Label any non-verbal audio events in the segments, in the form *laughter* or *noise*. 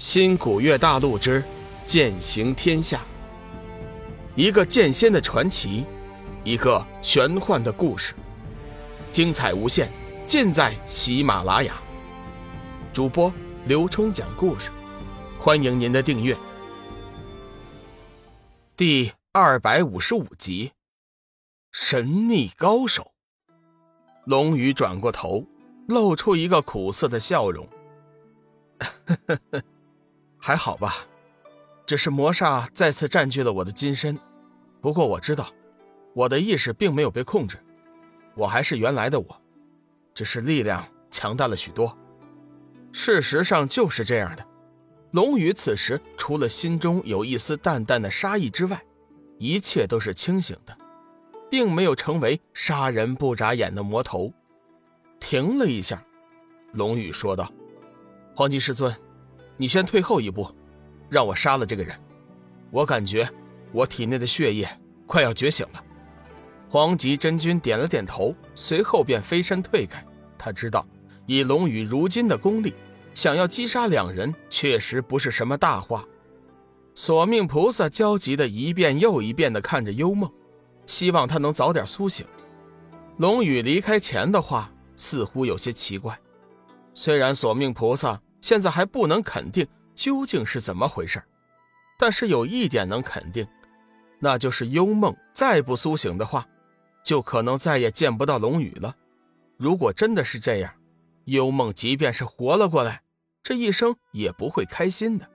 新古月大陆之剑行天下，一个剑仙的传奇，一个玄幻的故事，精彩无限，尽在喜马拉雅。主播刘冲讲故事，欢迎您的订阅。第二百五十五集，神秘高手。龙宇转过头，露出一个苦涩的笑容。呵呵呵。还好吧，只是魔煞再次占据了我的金身。不过我知道，我的意识并没有被控制，我还是原来的我，只是力量强大了许多。事实上就是这样的。龙宇此时除了心中有一丝淡淡的杀意之外，一切都是清醒的，并没有成为杀人不眨眼的魔头。停了一下，龙宇说道：“黄金师尊。”你先退后一步，让我杀了这个人。我感觉我体内的血液快要觉醒了。黄极真君点了点头，随后便飞身退开。他知道，以龙宇如今的功力，想要击杀两人确实不是什么大话。索命菩萨焦急的一遍又一遍的看着幽梦，希望他能早点苏醒。龙宇离开前的话似乎有些奇怪，虽然索命菩萨。现在还不能肯定究竟是怎么回事，但是有一点能肯定，那就是幽梦再不苏醒的话，就可能再也见不到龙宇了。如果真的是这样，幽梦即便是活了过来，这一生也不会开心的。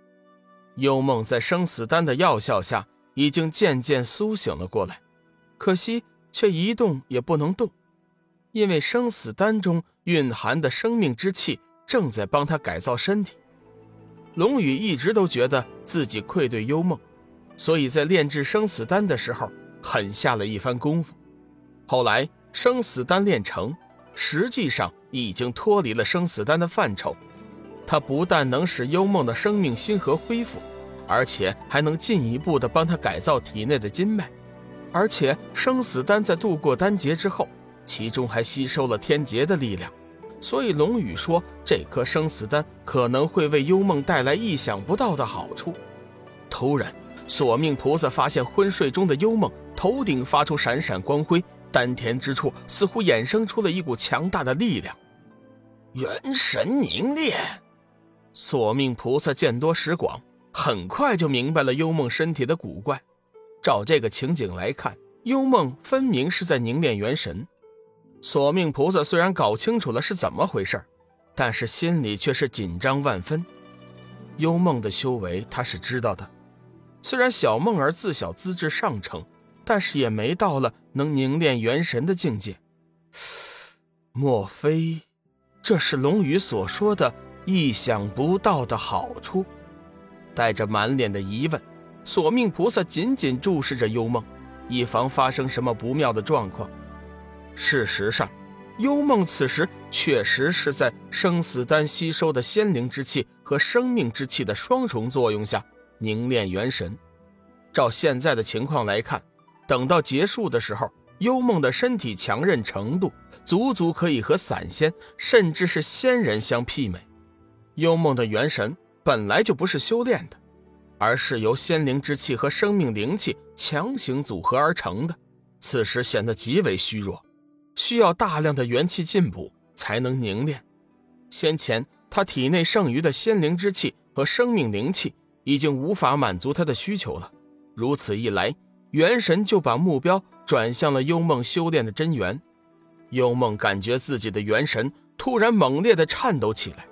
幽梦在生死丹的药效下，已经渐渐苏醒了过来，可惜却一动也不能动，因为生死丹中蕴含的生命之气。正在帮他改造身体。龙宇一直都觉得自己愧对幽梦，所以在炼制生死丹的时候狠下了一番功夫。后来生死丹炼成，实际上已经脱离了生死丹的范畴。它不但能使幽梦的生命星河恢复，而且还能进一步的帮他改造体内的筋脉。而且生死丹在度过丹劫之后，其中还吸收了天劫的力量。所以龙宇说，这颗生死丹可能会为幽梦带来意想不到的好处。突然，索命菩萨发现昏睡中的幽梦头顶发出闪闪光辉，丹田之处似乎衍生出了一股强大的力量。元神凝练。索命菩萨见多识广，很快就明白了幽梦身体的古怪。照这个情景来看，幽梦分明是在凝练元神。索命菩萨虽然搞清楚了是怎么回事，但是心里却是紧张万分。幽梦的修为他是知道的，虽然小梦儿自小资质上乘，但是也没到了能凝练元神的境界。莫非这是龙宇所说的意想不到的好处？带着满脸的疑问，索命菩萨紧紧注视着幽梦，以防发生什么不妙的状况。事实上，幽梦此时确实是在生死丹吸收的仙灵之气和生命之气的双重作用下凝练元神。照现在的情况来看，等到结束的时候，幽梦的身体强韧程度足足可以和散仙甚至是仙人相媲美。幽梦的元神本来就不是修炼的，而是由仙灵之气和生命灵气强行组合而成的，此时显得极为虚弱。需要大量的元气进补才能凝练。先前他体内剩余的仙灵之气和生命灵气已经无法满足他的需求了。如此一来，元神就把目标转向了幽梦修炼的真元。幽梦感觉自己的元神突然猛烈的颤抖起来，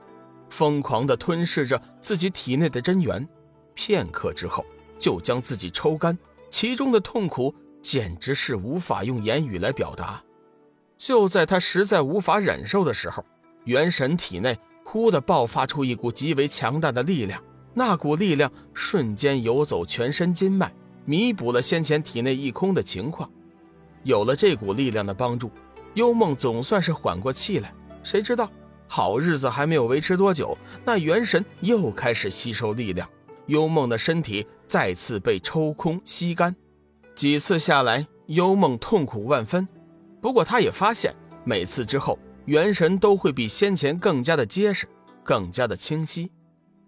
疯狂的吞噬着自己体内的真元。片刻之后，就将自己抽干，其中的痛苦简直是无法用言语来表达。就在他实在无法忍受的时候，元神体内忽地爆发出一股极为强大的力量，那股力量瞬间游走全身筋脉，弥补了先前体内一空的情况。有了这股力量的帮助，幽梦总算是缓过气来。谁知道好日子还没有维持多久，那元神又开始吸收力量，幽梦的身体再次被抽空吸干。几次下来，幽梦痛苦万分。不过，他也发现，每次之后，元神都会比先前更加的结实，更加的清晰。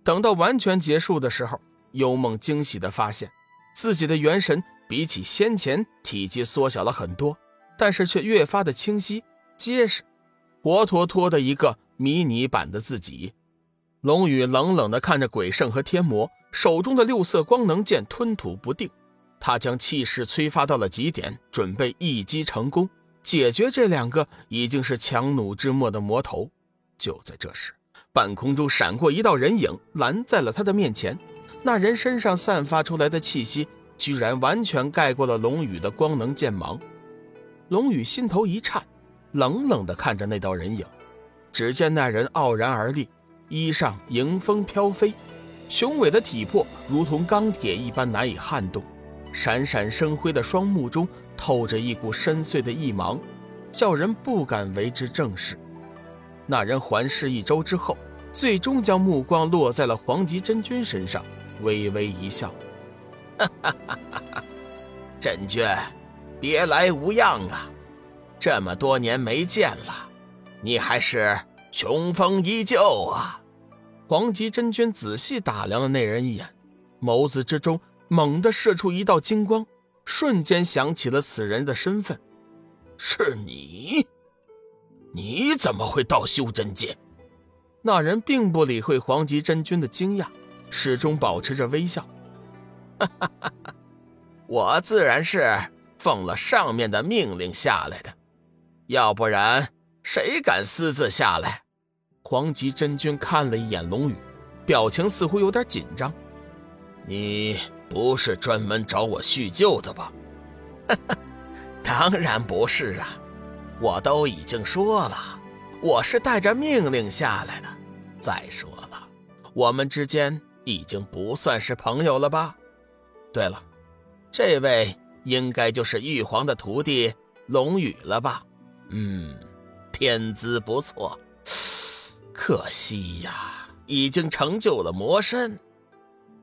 等到完全结束的时候，幽梦惊喜的发现，自己的元神比起先前体积缩小了很多，但是却越发的清晰结实，活脱脱的一个迷你版的自己。龙宇冷冷的看着鬼圣和天魔手中的六色光能剑吞吐不定，他将气势催发到了极点，准备一击成功，解决这两个已经是强弩之末的魔头。就在这时，半空中闪过一道人影，拦在了他的面前。那人身上散发出来的气息，居然完全盖过了龙宇的光能剑芒。龙宇心头一颤，冷冷地看着那道人影。只见那人傲然而立。衣上迎风飘飞，雄伟的体魄如同钢铁一般难以撼动，闪闪生辉的双目中透着一股深邃的异芒，叫人不敢为之正视。那人环视一周之后，最终将目光落在了黄极真君身上，微微一笑：“哈哈哈哈哈，真君，别来无恙啊！这么多年没见了，你还是……”雄风依旧啊！黄极真君仔细打量了那人一眼，眸子之中猛地射出一道金光，瞬间想起了此人的身份。是你？你怎么会到修真界？那人并不理会黄极真君的惊讶，始终保持着微笑。哈哈哈哈我自然是奉了上面的命令下来的，要不然谁敢私自下来？黄极真君看了一眼龙宇，表情似乎有点紧张。你不是专门找我叙旧的吧？*laughs* 当然不是啊！我都已经说了，我是带着命令下来的。再说了，我们之间已经不算是朋友了吧？对了，这位应该就是玉皇的徒弟龙宇了吧？嗯，天资不错。可惜呀，已经成就了魔身，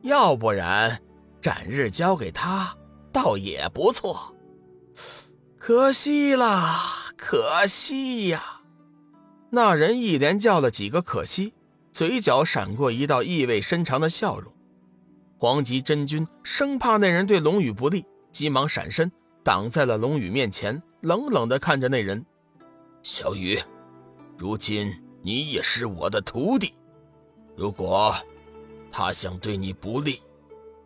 要不然斩日交给他，倒也不错。可惜啦，可惜呀！那人一连叫了几个可惜，嘴角闪过一道意味深长的笑容。黄极真君生怕那人对龙宇不利，急忙闪身挡在了龙宇面前，冷冷地看着那人：“小雨，如今……”你也是我的徒弟，如果他想对你不利，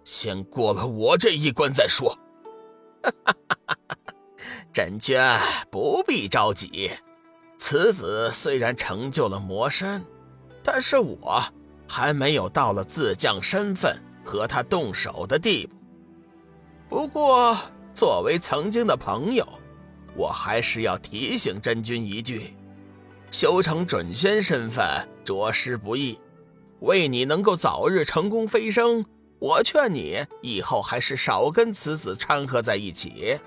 先过了我这一关再说。哈哈哈哈哈！真君不必着急，此子虽然成就了魔身，但是我还没有到了自降身份和他动手的地步。不过，作为曾经的朋友，我还是要提醒真君一句。修成准仙身份着实不易，为你能够早日成功飞升，我劝你以后还是少跟此子掺和在一起。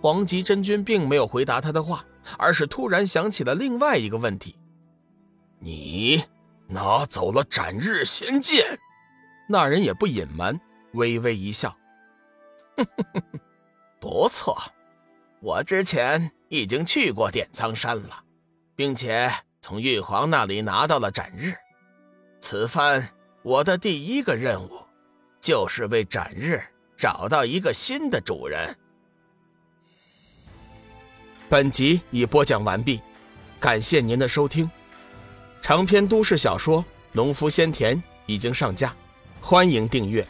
黄极真君并没有回答他的话，而是突然想起了另外一个问题：你拿走了斩日仙剑？那人也不隐瞒，微微一笑：“ *laughs* 不错，我之前已经去过点苍山了。”并且从玉皇那里拿到了斩日，此番我的第一个任务，就是为斩日找到一个新的主人。本集已播讲完毕，感谢您的收听。长篇都市小说《农夫先田》已经上架，欢迎订阅。